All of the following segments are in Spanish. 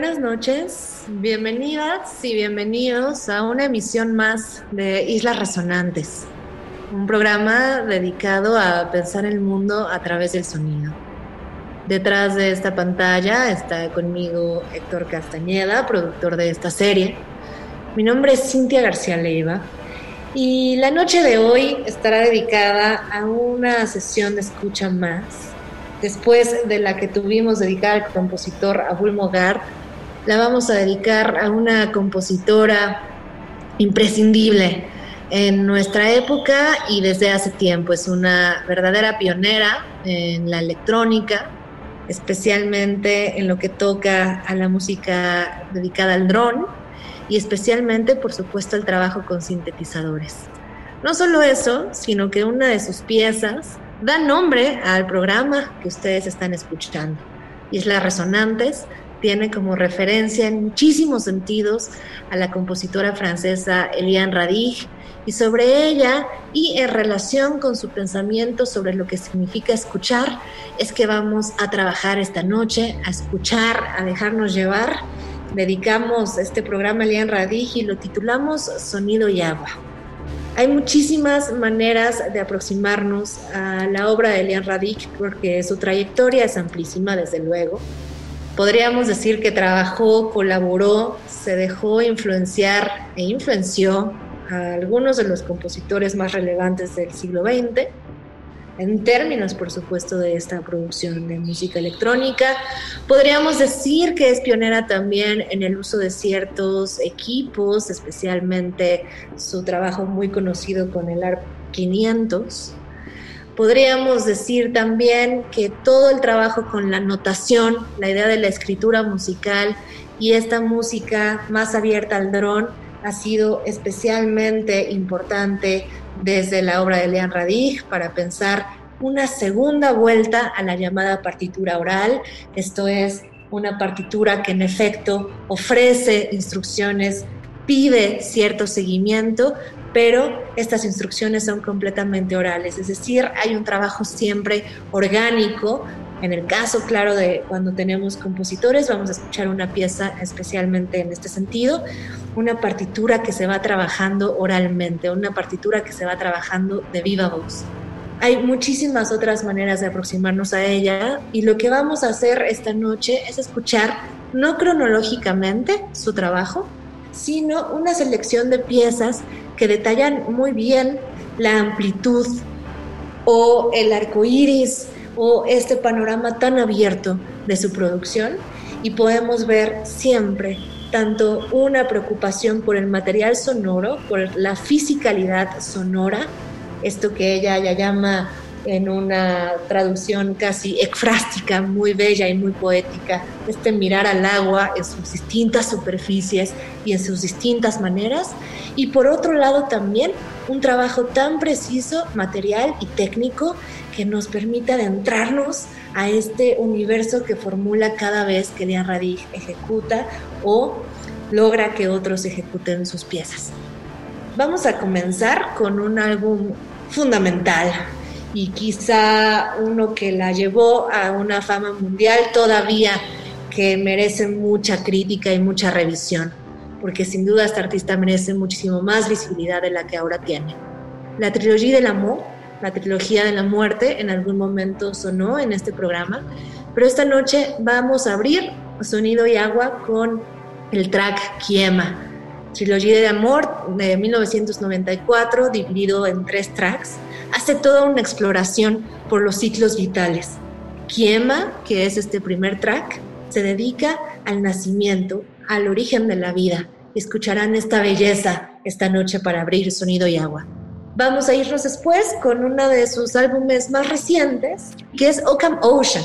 Buenas noches, bienvenidas y bienvenidos a una emisión más de Islas Resonantes, un programa dedicado a pensar el mundo a través del sonido. Detrás de esta pantalla está conmigo Héctor Castañeda, productor de esta serie. Mi nombre es Cintia García Leiva y la noche de hoy estará dedicada a una sesión de escucha más después de la que tuvimos dedicada al compositor Abul Mogart, la vamos a dedicar a una compositora imprescindible en nuestra época y desde hace tiempo. Es una verdadera pionera en la electrónica, especialmente en lo que toca a la música dedicada al dron y especialmente, por supuesto, el trabajo con sintetizadores. No solo eso, sino que una de sus piezas da nombre al programa que ustedes están escuchando. Islas Resonantes tiene como referencia en muchísimos sentidos a la compositora francesa Eliane Radig y sobre ella y en relación con su pensamiento sobre lo que significa escuchar es que vamos a trabajar esta noche, a escuchar, a dejarnos llevar. Dedicamos este programa a Eliane Radig y lo titulamos Sonido y Agua. Hay muchísimas maneras de aproximarnos a la obra de Elian Radik porque su trayectoria es amplísima, desde luego. Podríamos decir que trabajó, colaboró, se dejó influenciar e influenció a algunos de los compositores más relevantes del siglo XX, en términos, por supuesto, de esta producción de música electrónica. Podríamos decir que es pionera también en el uso de ciertos equipos, especialmente su trabajo muy conocido con el ARP 500. Podríamos decir también que todo el trabajo con la notación, la idea de la escritura musical y esta música más abierta al dron ha sido especialmente importante desde la obra de Leon Radig para pensar una segunda vuelta a la llamada partitura oral. Esto es una partitura que en efecto ofrece instrucciones, pide cierto seguimiento, pero estas instrucciones son completamente orales, es decir, hay un trabajo siempre orgánico. En el caso, claro, de cuando tenemos compositores, vamos a escuchar una pieza especialmente en este sentido, una partitura que se va trabajando oralmente, una partitura que se va trabajando de viva voz. Hay muchísimas otras maneras de aproximarnos a ella y lo que vamos a hacer esta noche es escuchar, no cronológicamente su trabajo, sino una selección de piezas que detallan muy bien la amplitud o el arco iris o este panorama tan abierto de su producción. Y podemos ver siempre tanto una preocupación por el material sonoro, por la fisicalidad sonora, esto que ella ya llama en una traducción casi ekfrástica, muy bella y muy poética, este mirar al agua en sus distintas superficies y en sus distintas maneras. Y por otro lado también un trabajo tan preciso, material y técnico que nos permite adentrarnos a este universo que formula cada vez que Diane Radig ejecuta o logra que otros ejecuten sus piezas. Vamos a comenzar con un álbum fundamental y quizá uno que la llevó a una fama mundial todavía que merece mucha crítica y mucha revisión, porque sin duda esta artista merece muchísimo más visibilidad de la que ahora tiene. La trilogía del amor, la trilogía de la muerte, en algún momento sonó en este programa, pero esta noche vamos a abrir Sonido y Agua con el track Kiema, Trilogía de Amor de 1994, dividido en tres tracks, hace toda una exploración por los ciclos vitales. Kiema, que es este primer track, se dedica al nacimiento, al origen de la vida. Escucharán esta belleza esta noche para abrir sonido y agua. Vamos a irnos después con uno de sus álbumes más recientes, que es Occam Ocean.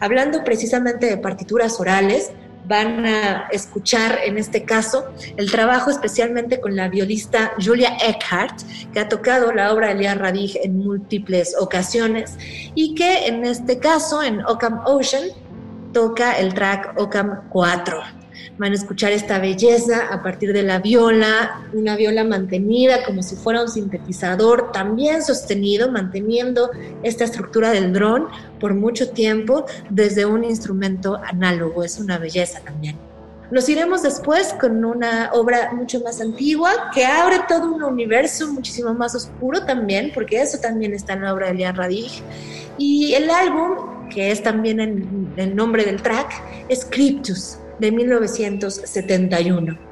Hablando precisamente de partituras orales, van a escuchar en este caso el trabajo especialmente con la violista Julia Eckhart, que ha tocado la obra de Lian Radig en múltiples ocasiones y que en este caso en Occam Ocean toca el track Occam 4 van a escuchar esta belleza a partir de la viola, una viola mantenida como si fuera un sintetizador, también sostenido, manteniendo esta estructura del dron por mucho tiempo desde un instrumento análogo, es una belleza también. Nos iremos después con una obra mucho más antigua que abre todo un universo muchísimo más oscuro también, porque eso también está en la obra de Lian Radig. Y el álbum, que es también el, nombre del track, es Cryptus de 1971.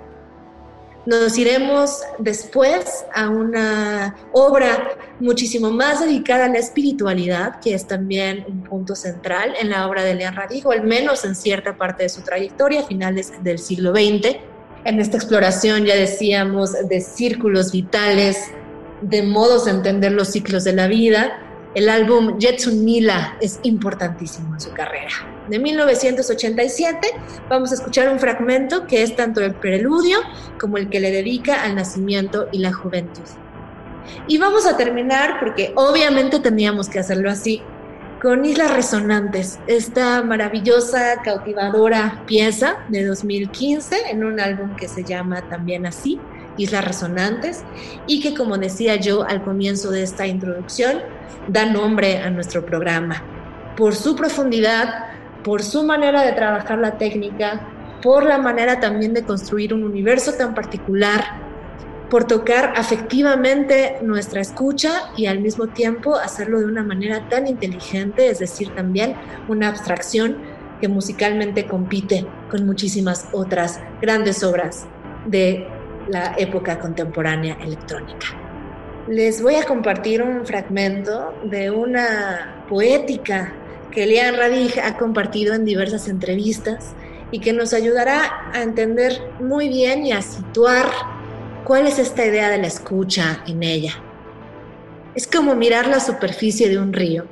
Nos iremos después a una obra muchísimo más dedicada a la espiritualidad, que es también un punto central en la obra de León al menos en cierta parte de su trayectoria, finales del siglo XX. En esta exploración, ya decíamos, de círculos vitales, de modos de entender los ciclos de la vida, el álbum Jetsun Mila es importantísimo en su carrera. De 1987 vamos a escuchar un fragmento que es tanto el preludio como el que le dedica al nacimiento y la juventud. Y vamos a terminar, porque obviamente teníamos que hacerlo así, con Islas Resonantes, esta maravillosa, cautivadora pieza de 2015 en un álbum que se llama también así, Islas Resonantes, y que como decía yo al comienzo de esta introducción, da nombre a nuestro programa. Por su profundidad, por su manera de trabajar la técnica, por la manera también de construir un universo tan particular, por tocar afectivamente nuestra escucha y al mismo tiempo hacerlo de una manera tan inteligente, es decir, también una abstracción que musicalmente compite con muchísimas otras grandes obras de la época contemporánea electrónica. Les voy a compartir un fragmento de una poética que Lian Radig ha compartido en diversas entrevistas y que nos ayudará a entender muy bien y a situar cuál es esta idea de la escucha en ella. Es como mirar la superficie de un río.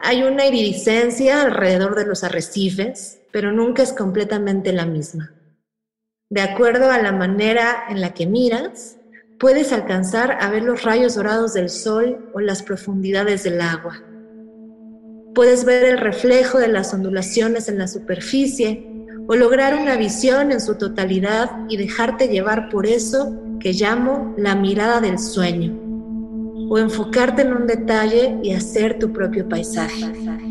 Hay una iridiscencia alrededor de los arrecifes, pero nunca es completamente la misma. De acuerdo a la manera en la que miras, puedes alcanzar a ver los rayos dorados del sol o las profundidades del agua. Puedes ver el reflejo de las ondulaciones en la superficie o lograr una visión en su totalidad y dejarte llevar por eso que llamo la mirada del sueño, o enfocarte en un detalle y hacer tu propio paisaje.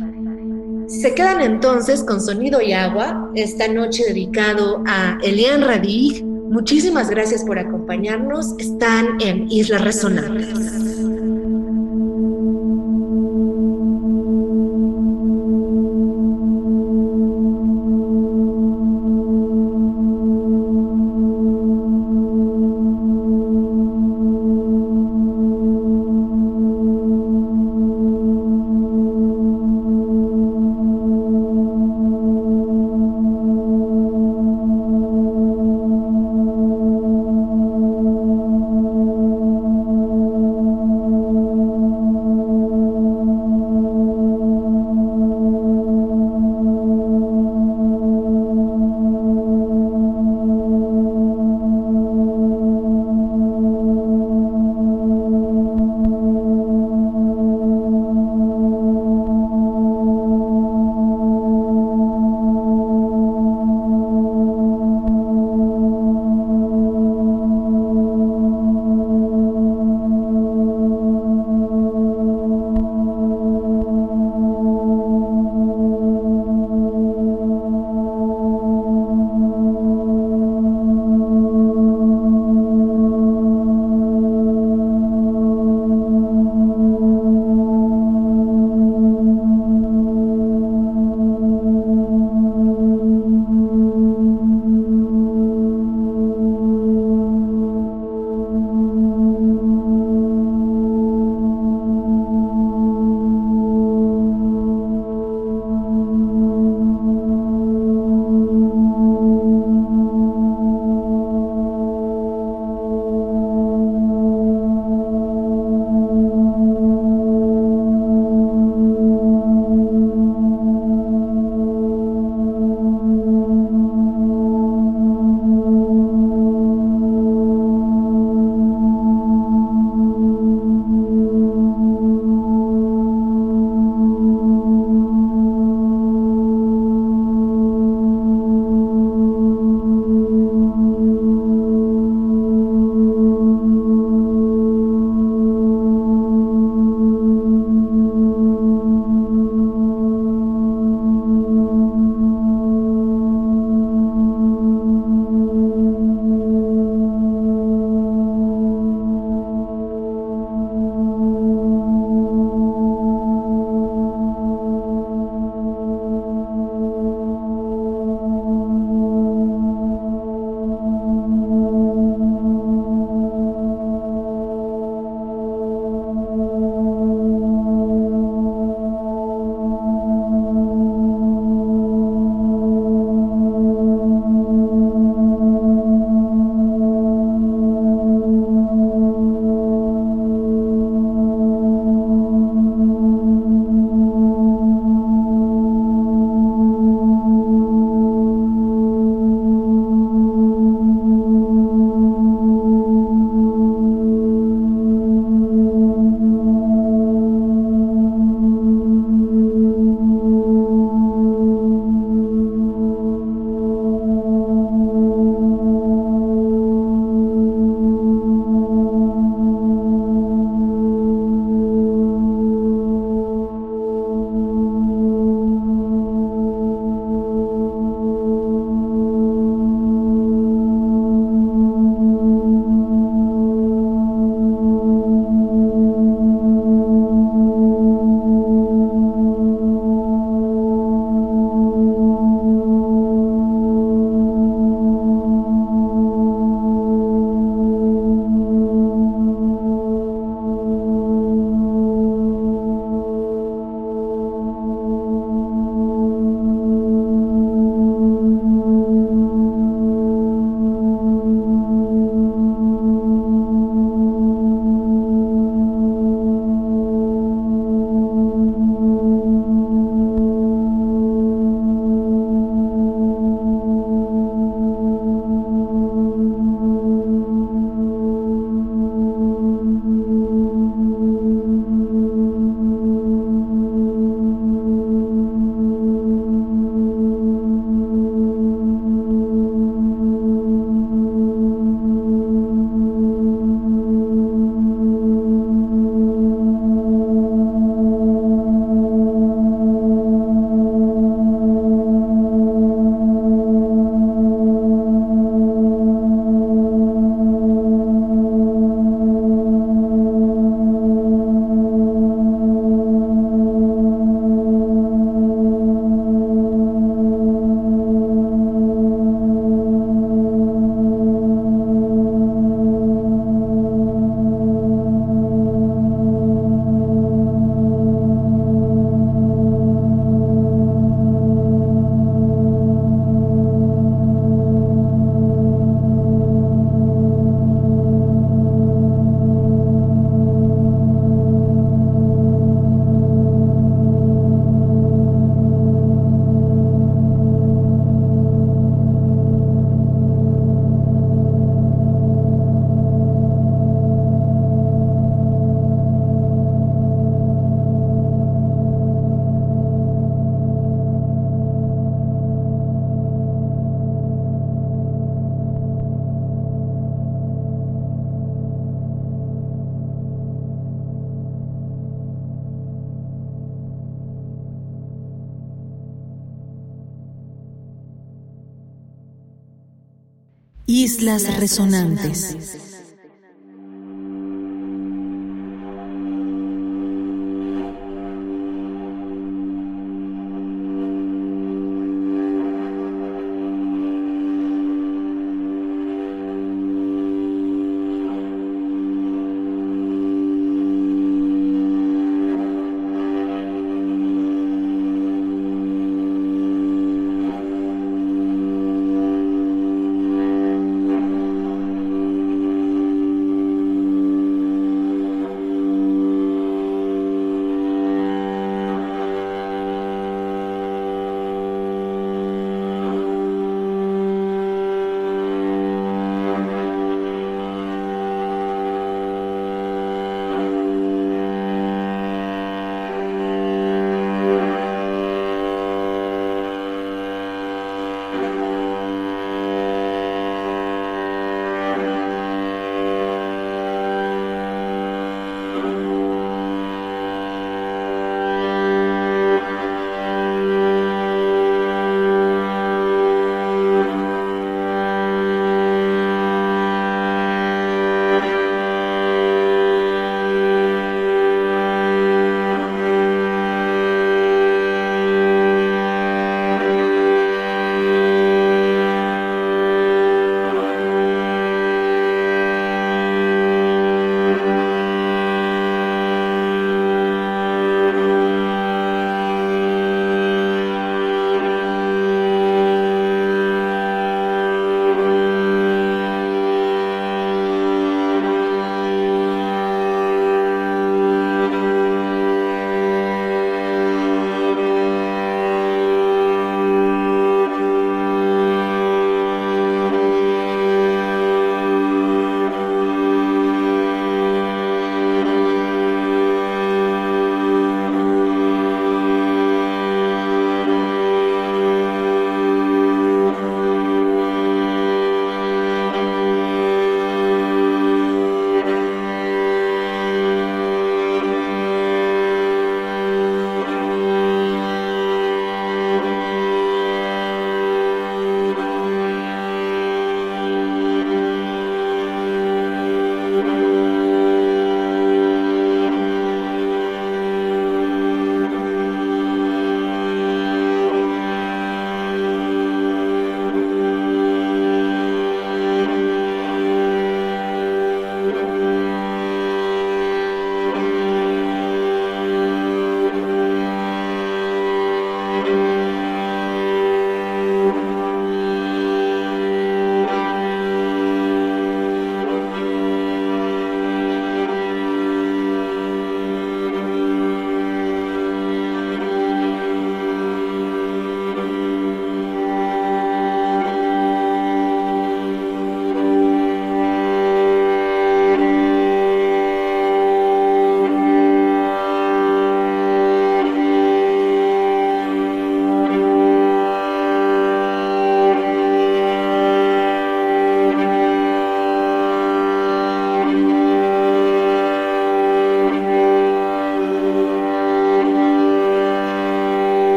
Se quedan entonces con Sonido y Agua, esta noche dedicado a Elian Radig. Muchísimas gracias por acompañarnos. Están en Isla Resonantes. Islas Resonantes.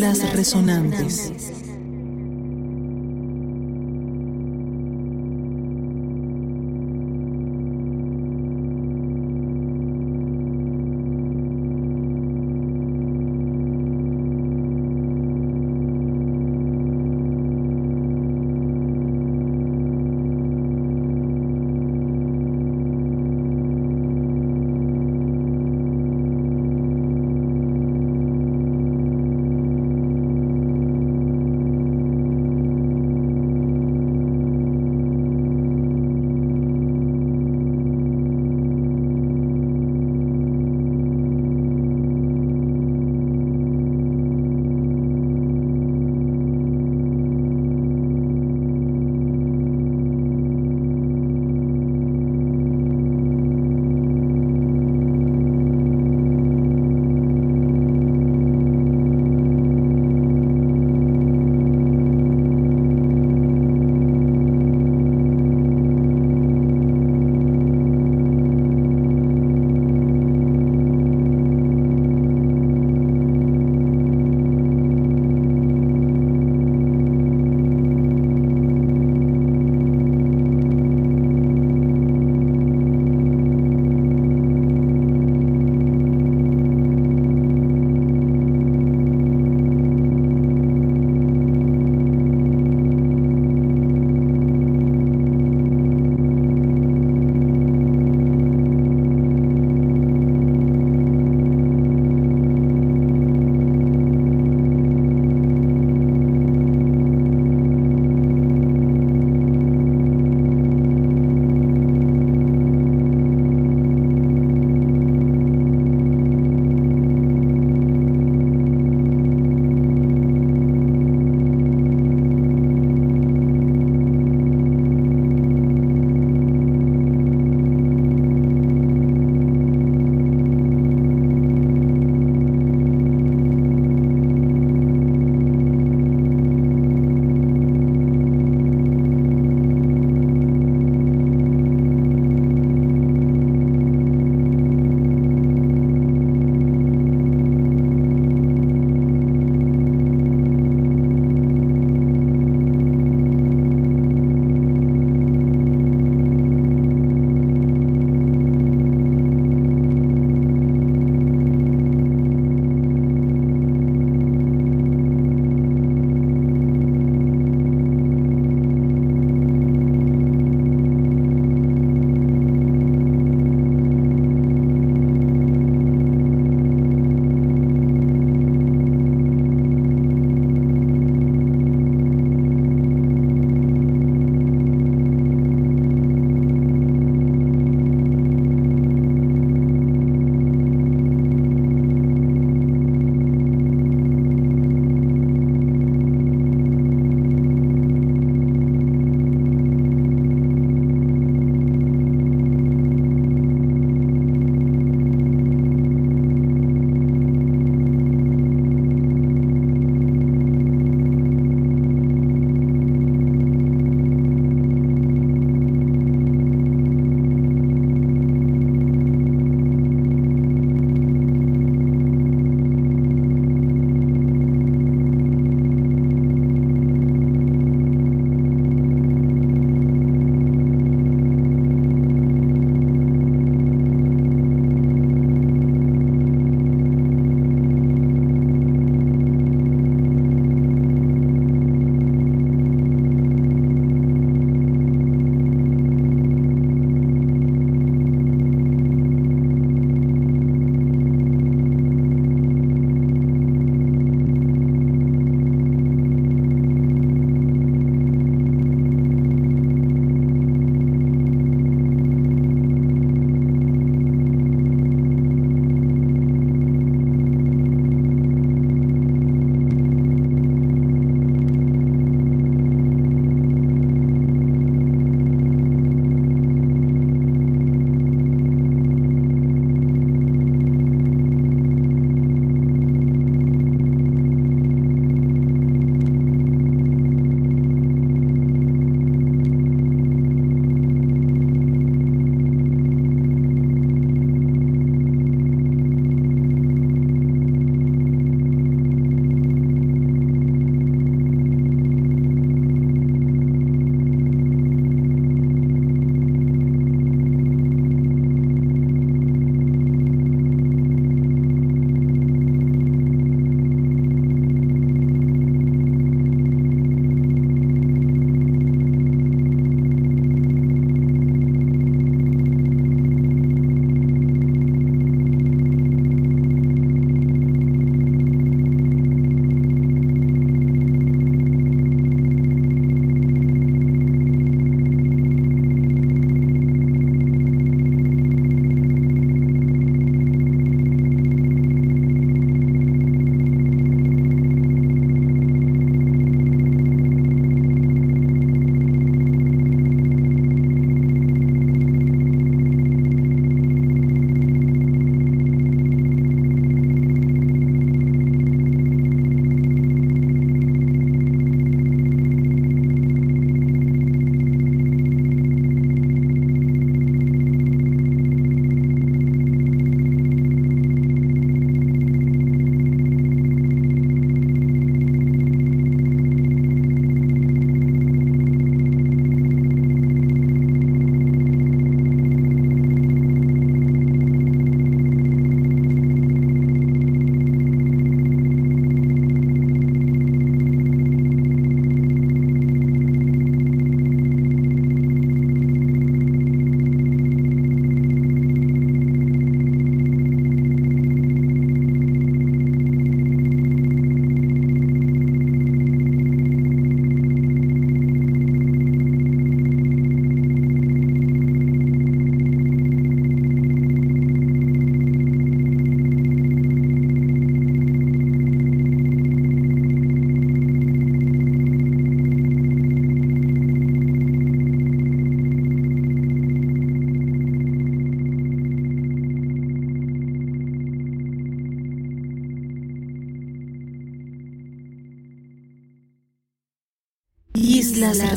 Islas Resonantes.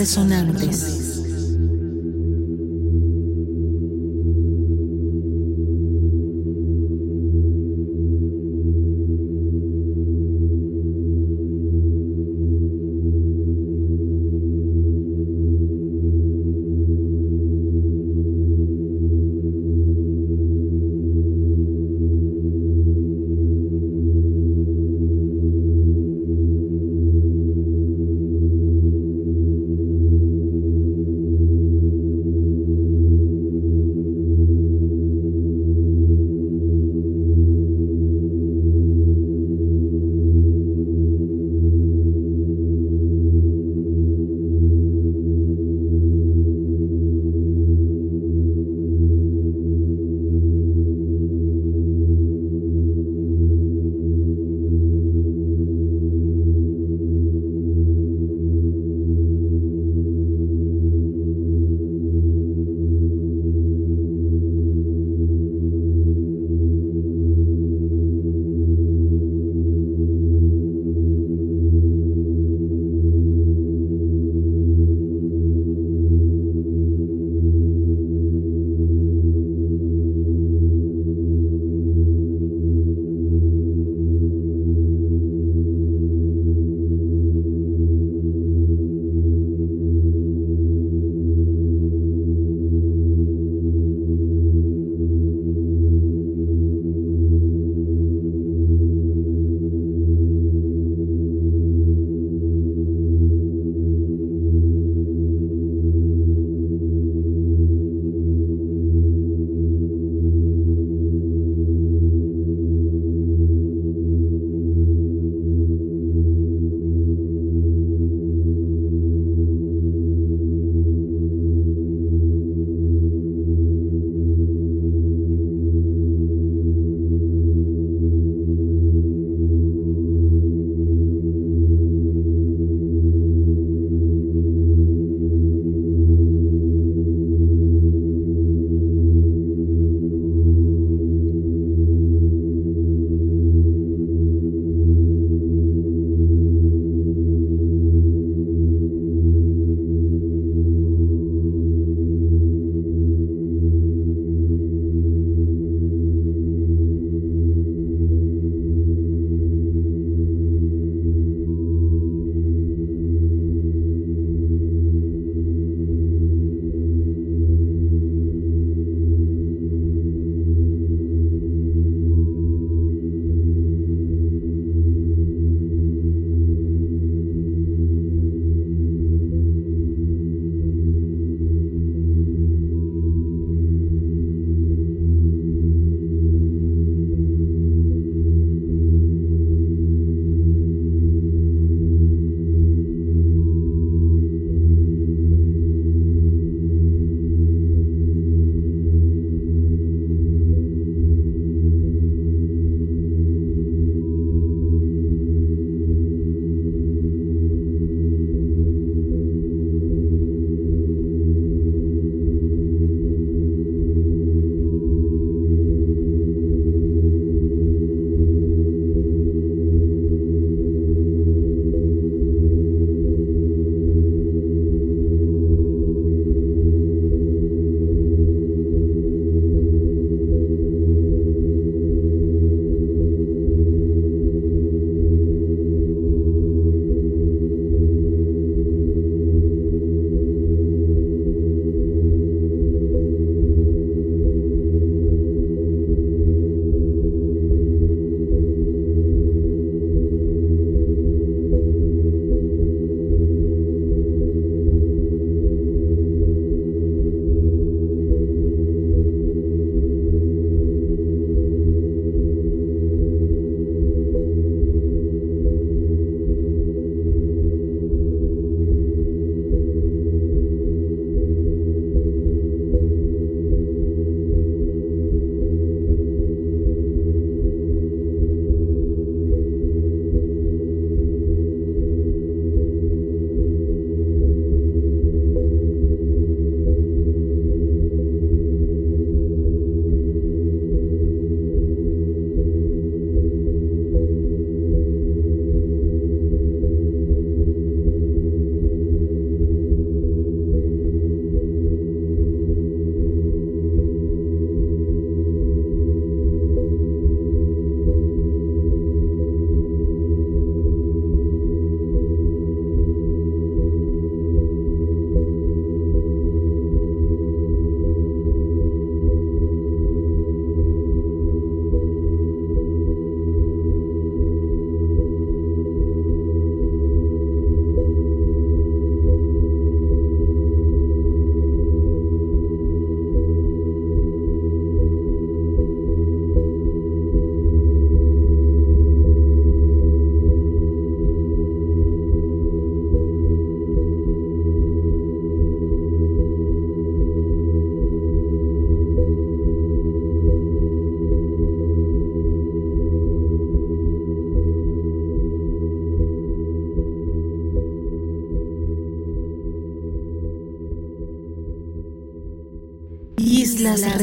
Resonantes.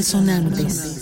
Resonantes.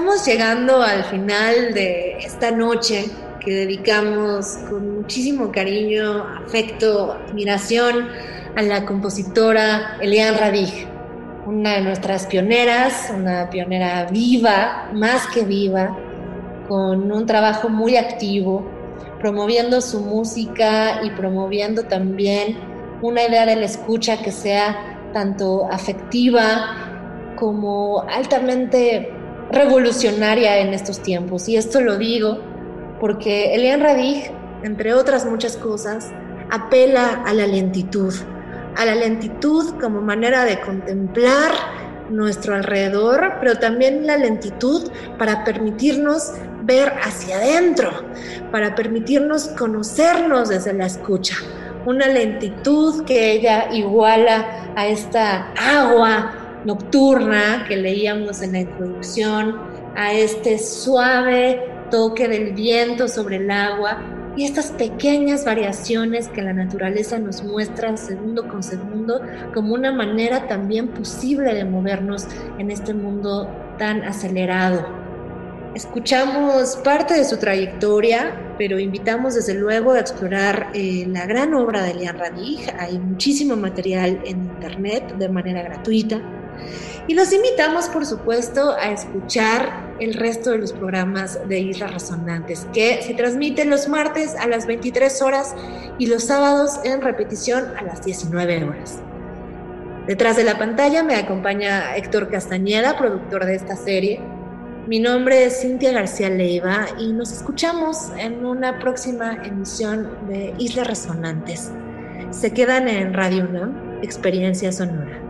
Estamos llegando al final de esta noche que dedicamos con muchísimo cariño, afecto, admiración a la compositora Eliane Radig, una de nuestras pioneras, una pionera viva, más que viva, con un trabajo muy activo, promoviendo su música y promoviendo también una idea de la escucha que sea tanto afectiva como altamente revolucionaria en estos tiempos. Y esto lo digo porque Elian Radig, entre otras muchas cosas, apela a la lentitud, a la lentitud como manera de contemplar nuestro alrededor, pero también la lentitud para permitirnos ver hacia adentro, para permitirnos conocernos desde la escucha. Una lentitud que ella iguala a esta agua nocturna que leíamos en la introducción, a este suave toque del viento sobre el agua y estas pequeñas variaciones que la naturaleza nos muestra segundo con segundo como una manera también posible de movernos en este mundo tan acelerado. Escuchamos parte de su trayectoria, pero invitamos desde luego a explorar eh, la gran obra de Lian Radig. Hay muchísimo material en internet de manera gratuita. Y los invitamos, por supuesto, a escuchar el resto de los programas de Islas Resonantes, que se transmiten los martes a las 23 horas y los sábados en repetición a las 19 horas. Detrás de la pantalla me acompaña Héctor Castañeda, productor de esta serie. Mi nombre es Cintia García Leiva y nos escuchamos en una próxima emisión de Islas Resonantes. Se quedan en Radio UNAM, Experiencia Sonora.